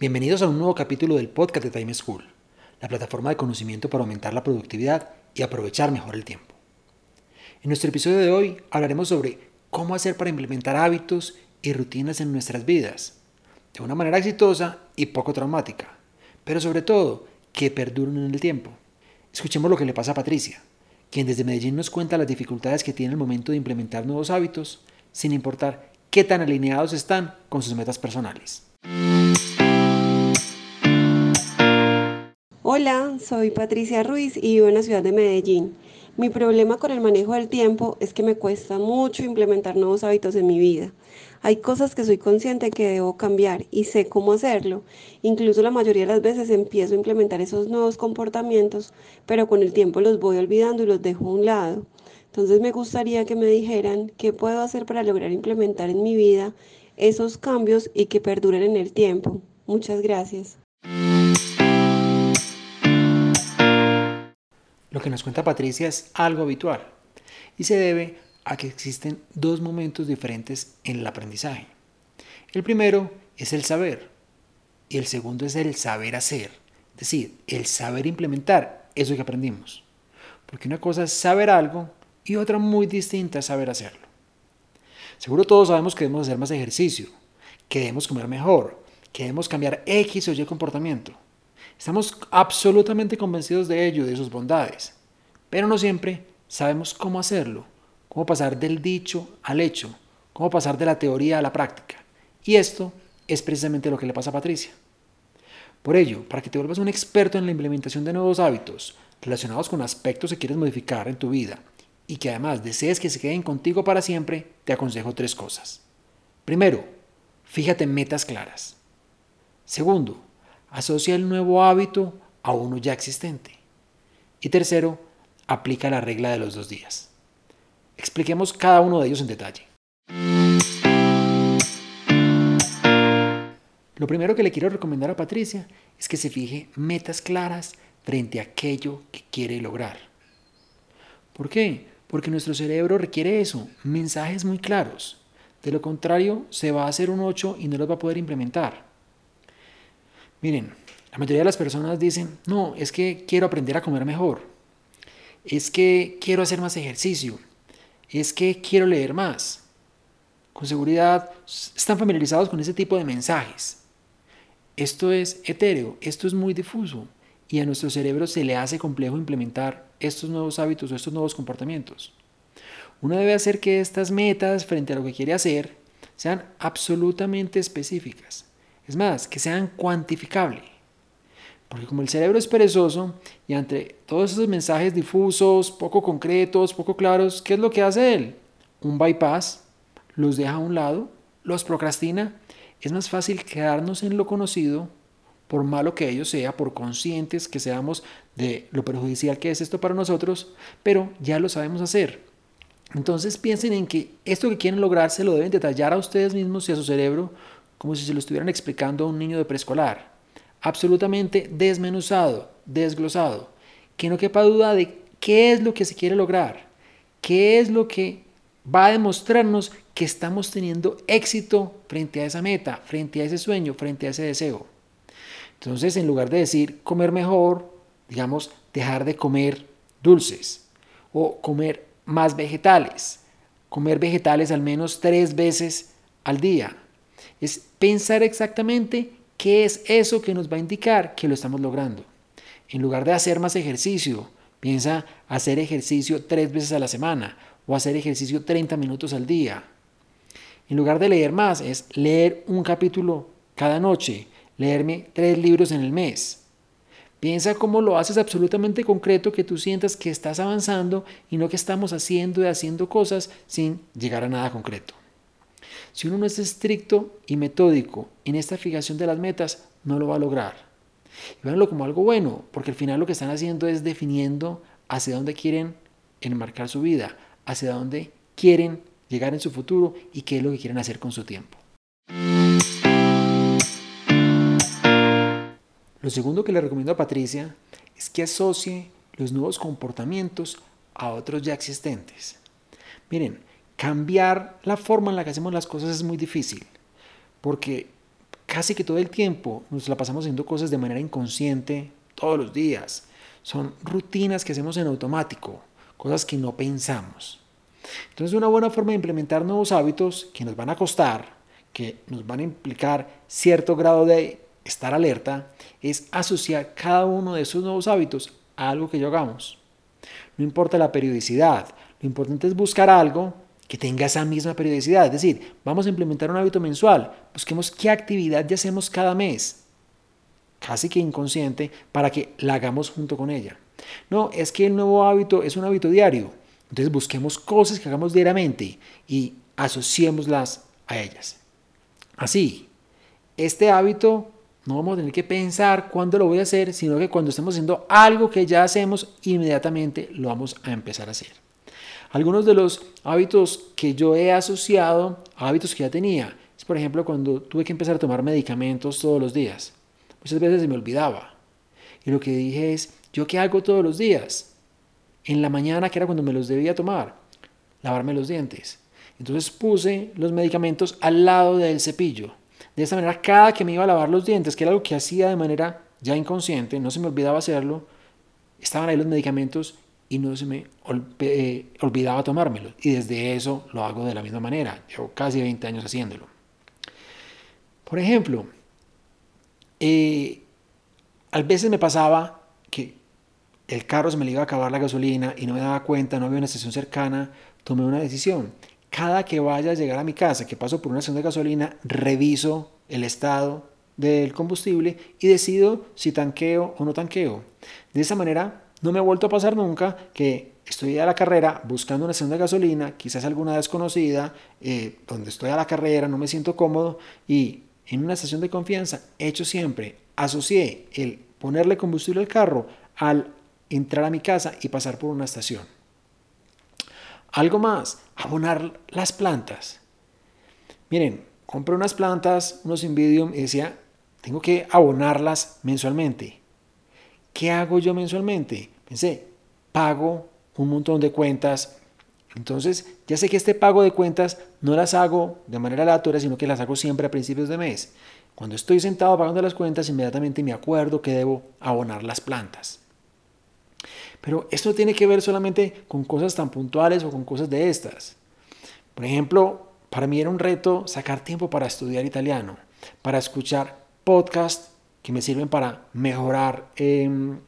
Bienvenidos a un nuevo capítulo del podcast de Time School, la plataforma de conocimiento para aumentar la productividad y aprovechar mejor el tiempo. En nuestro episodio de hoy hablaremos sobre cómo hacer para implementar hábitos y rutinas en nuestras vidas, de una manera exitosa y poco traumática, pero sobre todo que perduren en el tiempo. Escuchemos lo que le pasa a Patricia, quien desde Medellín nos cuenta las dificultades que tiene el momento de implementar nuevos hábitos, sin importar qué tan alineados están con sus metas personales. Hola, soy Patricia Ruiz y vivo en la ciudad de Medellín. Mi problema con el manejo del tiempo es que me cuesta mucho implementar nuevos hábitos en mi vida. Hay cosas que soy consciente que debo cambiar y sé cómo hacerlo. Incluso la mayoría de las veces empiezo a implementar esos nuevos comportamientos, pero con el tiempo los voy olvidando y los dejo a un lado. Entonces me gustaría que me dijeran qué puedo hacer para lograr implementar en mi vida esos cambios y que perduren en el tiempo. Muchas gracias. Lo que nos cuenta Patricia es algo habitual y se debe a que existen dos momentos diferentes en el aprendizaje. El primero es el saber y el segundo es el saber hacer, es decir, el saber implementar eso que aprendimos. Porque una cosa es saber algo y otra muy distinta es saber hacerlo. Seguro todos sabemos que debemos hacer más ejercicio, que debemos comer mejor, que debemos cambiar X o Y comportamiento. Estamos absolutamente convencidos de ello, de sus bondades, pero no siempre sabemos cómo hacerlo, cómo pasar del dicho al hecho, cómo pasar de la teoría a la práctica. Y esto es precisamente lo que le pasa a Patricia. Por ello, para que te vuelvas un experto en la implementación de nuevos hábitos relacionados con aspectos que quieres modificar en tu vida y que además desees que se queden contigo para siempre, te aconsejo tres cosas. Primero, fíjate en metas claras. Segundo, asocia el nuevo hábito a uno ya existente. Y tercero, aplica la regla de los dos días. Expliquemos cada uno de ellos en detalle. Lo primero que le quiero recomendar a Patricia es que se fije metas claras frente a aquello que quiere lograr. ¿Por qué? Porque nuestro cerebro requiere eso, mensajes muy claros. De lo contrario, se va a hacer un 8 y no los va a poder implementar. Miren, la mayoría de las personas dicen, no, es que quiero aprender a comer mejor, es que quiero hacer más ejercicio, es que quiero leer más. Con seguridad están familiarizados con ese tipo de mensajes. Esto es etéreo, esto es muy difuso y a nuestro cerebro se le hace complejo implementar estos nuevos hábitos o estos nuevos comportamientos. Uno debe hacer que estas metas frente a lo que quiere hacer sean absolutamente específicas es más, que sean cuantificables. Porque como el cerebro es perezoso y ante todos esos mensajes difusos, poco concretos, poco claros, ¿qué es lo que hace él? Un bypass, los deja a un lado, los procrastina. Es más fácil quedarnos en lo conocido, por malo que ello sea, por conscientes que seamos de lo perjudicial que es esto para nosotros, pero ya lo sabemos hacer. Entonces piensen en que esto que quieren lograr se lo deben detallar a ustedes mismos y a su cerebro como si se lo estuvieran explicando a un niño de preescolar. Absolutamente desmenuzado, desglosado. Que no quepa duda de qué es lo que se quiere lograr, qué es lo que va a demostrarnos que estamos teniendo éxito frente a esa meta, frente a ese sueño, frente a ese deseo. Entonces, en lugar de decir comer mejor, digamos, dejar de comer dulces o comer más vegetales, comer vegetales al menos tres veces al día, es pensar exactamente qué es eso que nos va a indicar que lo estamos logrando. En lugar de hacer más ejercicio, piensa hacer ejercicio tres veces a la semana o hacer ejercicio 30 minutos al día. En lugar de leer más, es leer un capítulo cada noche, leerme tres libros en el mes. Piensa cómo lo haces absolutamente concreto, que tú sientas que estás avanzando y no que estamos haciendo y haciendo cosas sin llegar a nada concreto. Si uno no es estricto y metódico en esta fijación de las metas, no lo va a lograr. Y véanlo como algo bueno, porque al final lo que están haciendo es definiendo hacia dónde quieren enmarcar su vida, hacia dónde quieren llegar en su futuro y qué es lo que quieren hacer con su tiempo. Lo segundo que le recomiendo a Patricia es que asocie los nuevos comportamientos a otros ya existentes. Miren, cambiar la forma en la que hacemos las cosas es muy difícil, porque casi que todo el tiempo nos la pasamos haciendo cosas de manera inconsciente todos los días. Son rutinas que hacemos en automático, cosas que no pensamos. Entonces una buena forma de implementar nuevos hábitos que nos van a costar, que nos van a implicar cierto grado de estar alerta, es asociar cada uno de esos nuevos hábitos a algo que yo hagamos. No importa la periodicidad, lo importante es buscar algo que tenga esa misma periodicidad. Es decir, vamos a implementar un hábito mensual, busquemos qué actividad ya hacemos cada mes, casi que inconsciente, para que la hagamos junto con ella. No, es que el nuevo hábito es un hábito diario. Entonces busquemos cosas que hagamos diariamente y asociémoslas a ellas. Así, este hábito no vamos a tener que pensar cuándo lo voy a hacer, sino que cuando estemos haciendo algo que ya hacemos, inmediatamente lo vamos a empezar a hacer. Algunos de los hábitos que yo he asociado a hábitos que ya tenía es, por ejemplo, cuando tuve que empezar a tomar medicamentos todos los días. Muchas veces se me olvidaba. Y lo que dije es, ¿yo qué hago todos los días? En la mañana, que era cuando me los debía tomar, lavarme los dientes. Entonces puse los medicamentos al lado del cepillo de esta manera, cada que me iba a lavar los dientes, que era algo que hacía de manera ya inconsciente, no se me olvidaba hacerlo, estaban ahí los medicamentos y no se me eh, olvidaba tomármelos. Y desde eso lo hago de la misma manera. Llevo casi 20 años haciéndolo. Por ejemplo, eh, a veces me pasaba que el carro se me le iba a acabar la gasolina y no me daba cuenta, no había una estación cercana, tomé una decisión cada que vaya a llegar a mi casa, que paso por una estación de gasolina, reviso el estado del combustible y decido si tanqueo o no tanqueo. De esa manera, no me ha vuelto a pasar nunca que estoy a la carrera buscando una estación de gasolina, quizás alguna desconocida, eh, donde estoy a la carrera, no me siento cómodo y en una estación de confianza, hecho siempre, asocié el ponerle combustible al carro al entrar a mi casa y pasar por una estación. Algo más, abonar las plantas. Miren, compré unas plantas, unos Invidium y decía, tengo que abonarlas mensualmente. ¿Qué hago yo mensualmente? Pensé, pago un montón de cuentas. Entonces, ya sé que este pago de cuentas no las hago de manera aleatoria, sino que las hago siempre a principios de mes. Cuando estoy sentado pagando las cuentas, inmediatamente me acuerdo que debo abonar las plantas. Pero esto tiene que ver solamente con cosas tan puntuales o con cosas de estas. Por ejemplo, para mí era un reto sacar tiempo para estudiar italiano, para escuchar podcasts que me sirven para mejorar em,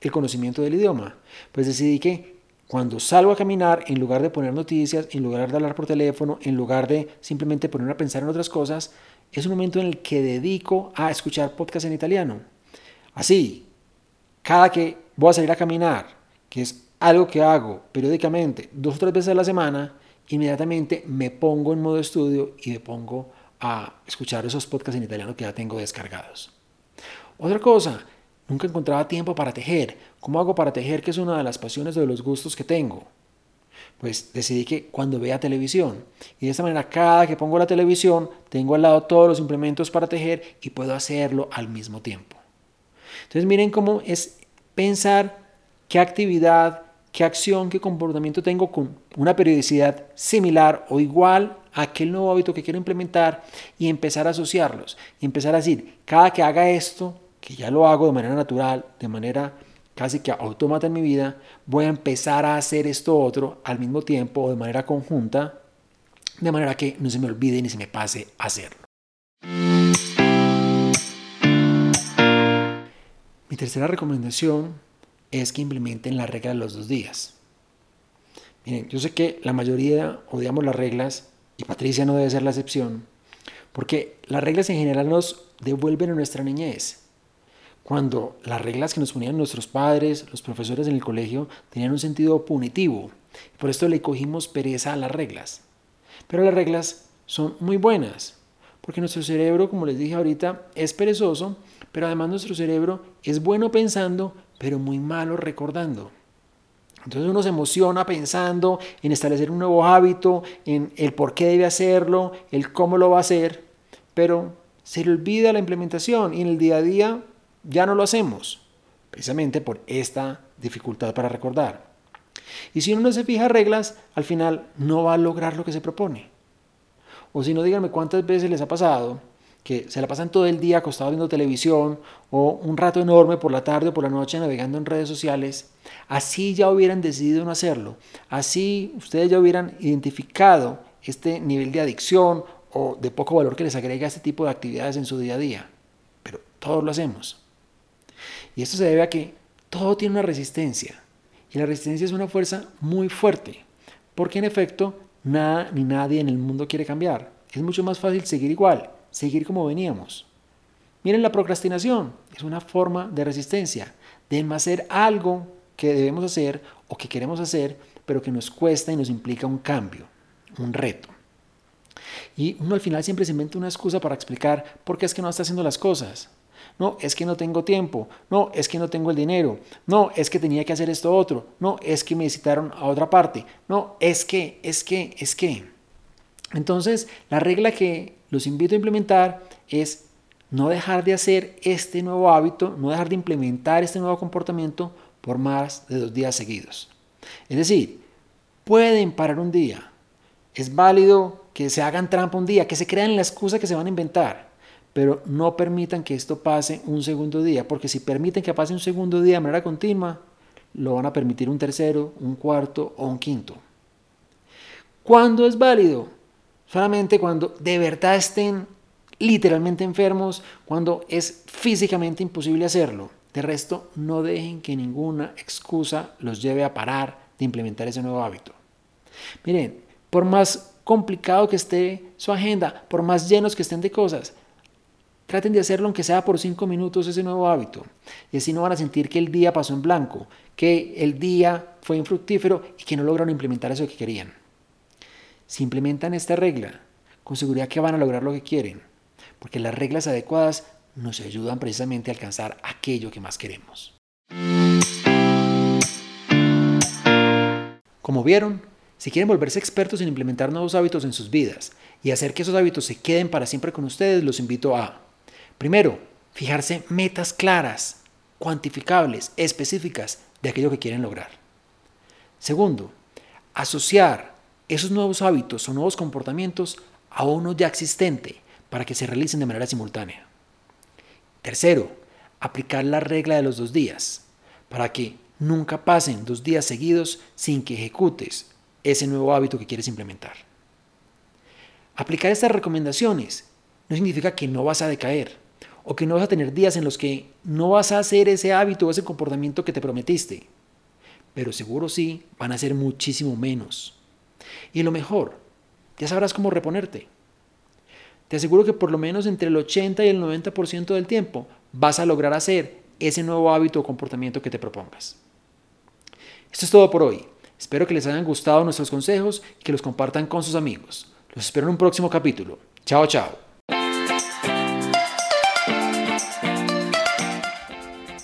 el conocimiento del idioma. Pues decidí que cuando salgo a caminar, en lugar de poner noticias, en lugar de hablar por teléfono, en lugar de simplemente ponerme a pensar en otras cosas, es un momento en el que dedico a escuchar podcasts en italiano. Así, cada que voy a salir a caminar, que es algo que hago periódicamente, dos o tres veces a la semana, inmediatamente me pongo en modo estudio y me pongo a escuchar esos podcasts en italiano que ya tengo descargados. Otra cosa, nunca encontraba tiempo para tejer. ¿Cómo hago para tejer? Que es una de las pasiones o de los gustos que tengo. Pues decidí que cuando vea televisión, y de esta manera cada que pongo la televisión, tengo al lado todos los implementos para tejer y puedo hacerlo al mismo tiempo. Entonces miren cómo es pensar qué actividad, qué acción, qué comportamiento tengo con una periodicidad similar o igual a aquel nuevo hábito que quiero implementar y empezar a asociarlos y empezar a decir, cada que haga esto, que ya lo hago de manera natural, de manera casi que autómata en mi vida, voy a empezar a hacer esto otro al mismo tiempo o de manera conjunta, de manera que no se me olvide ni se me pase hacerlo. Mi tercera recomendación es que implementen la regla de los dos días. Miren, yo sé que la mayoría odiamos las reglas y Patricia no debe ser la excepción, porque las reglas en general nos devuelven a nuestra niñez. Cuando las reglas que nos ponían nuestros padres, los profesores en el colegio, tenían un sentido punitivo. Por esto le cogimos pereza a las reglas. Pero las reglas son muy buenas, porque nuestro cerebro, como les dije ahorita, es perezoso, pero además nuestro cerebro es bueno pensando, pero muy malo recordando. Entonces uno se emociona pensando en establecer un nuevo hábito, en el por qué debe hacerlo, el cómo lo va a hacer, pero se le olvida la implementación y en el día a día ya no lo hacemos, precisamente por esta dificultad para recordar. Y si uno no se fija reglas, al final no va a lograr lo que se propone. O si no, díganme cuántas veces les ha pasado que se la pasan todo el día acostados viendo televisión o un rato enorme por la tarde o por la noche navegando en redes sociales, así ya hubieran decidido no hacerlo, así ustedes ya hubieran identificado este nivel de adicción o de poco valor que les agrega este tipo de actividades en su día a día. Pero todos lo hacemos. Y esto se debe a que todo tiene una resistencia. Y la resistencia es una fuerza muy fuerte. Porque en efecto, nada ni nadie en el mundo quiere cambiar. Es mucho más fácil seguir igual, seguir como veníamos. Miren la procrastinación. Es una forma de resistencia, de hacer algo que debemos hacer o que queremos hacer, pero que nos cuesta y nos implica un cambio, un reto. Y uno al final siempre se inventa una excusa para explicar por qué es que no está haciendo las cosas. No, es que no tengo tiempo. No, es que no tengo el dinero. No, es que tenía que hacer esto otro. No, es que me citaron a otra parte. No, es que, es que, es que. Entonces, la regla que los invito a implementar es no dejar de hacer este nuevo hábito, no dejar de implementar este nuevo comportamiento por más de dos días seguidos. Es decir, pueden parar un día. Es válido que se hagan trampa un día, que se crean la excusa que se van a inventar, pero no permitan que esto pase un segundo día, porque si permiten que pase un segundo día de manera continua, lo van a permitir un tercero, un cuarto o un quinto. ¿Cuándo es válido? Solamente cuando de verdad estén literalmente enfermos, cuando es físicamente imposible hacerlo. De resto, no dejen que ninguna excusa los lleve a parar de implementar ese nuevo hábito. Miren, por más complicado que esté su agenda, por más llenos que estén de cosas, traten de hacerlo aunque sea por cinco minutos ese nuevo hábito. Y así no van a sentir que el día pasó en blanco, que el día fue infructífero y que no lograron implementar eso que querían. Si implementan esta regla, con seguridad que van a lograr lo que quieren, porque las reglas adecuadas nos ayudan precisamente a alcanzar aquello que más queremos. Como vieron, si quieren volverse expertos en implementar nuevos hábitos en sus vidas y hacer que esos hábitos se queden para siempre con ustedes, los invito a, primero, fijarse metas claras, cuantificables, específicas de aquello que quieren lograr. Segundo, asociar esos nuevos hábitos o nuevos comportamientos a uno ya existente para que se realicen de manera simultánea. Tercero, aplicar la regla de los dos días para que nunca pasen dos días seguidos sin que ejecutes ese nuevo hábito que quieres implementar. Aplicar estas recomendaciones no significa que no vas a decaer o que no vas a tener días en los que no vas a hacer ese hábito o ese comportamiento que te prometiste, pero seguro sí van a ser muchísimo menos. Y lo mejor, ya sabrás cómo reponerte. Te aseguro que por lo menos entre el 80 y el 90% del tiempo vas a lograr hacer ese nuevo hábito o comportamiento que te propongas. Esto es todo por hoy. Espero que les hayan gustado nuestros consejos y que los compartan con sus amigos. Los espero en un próximo capítulo. Chao, chao.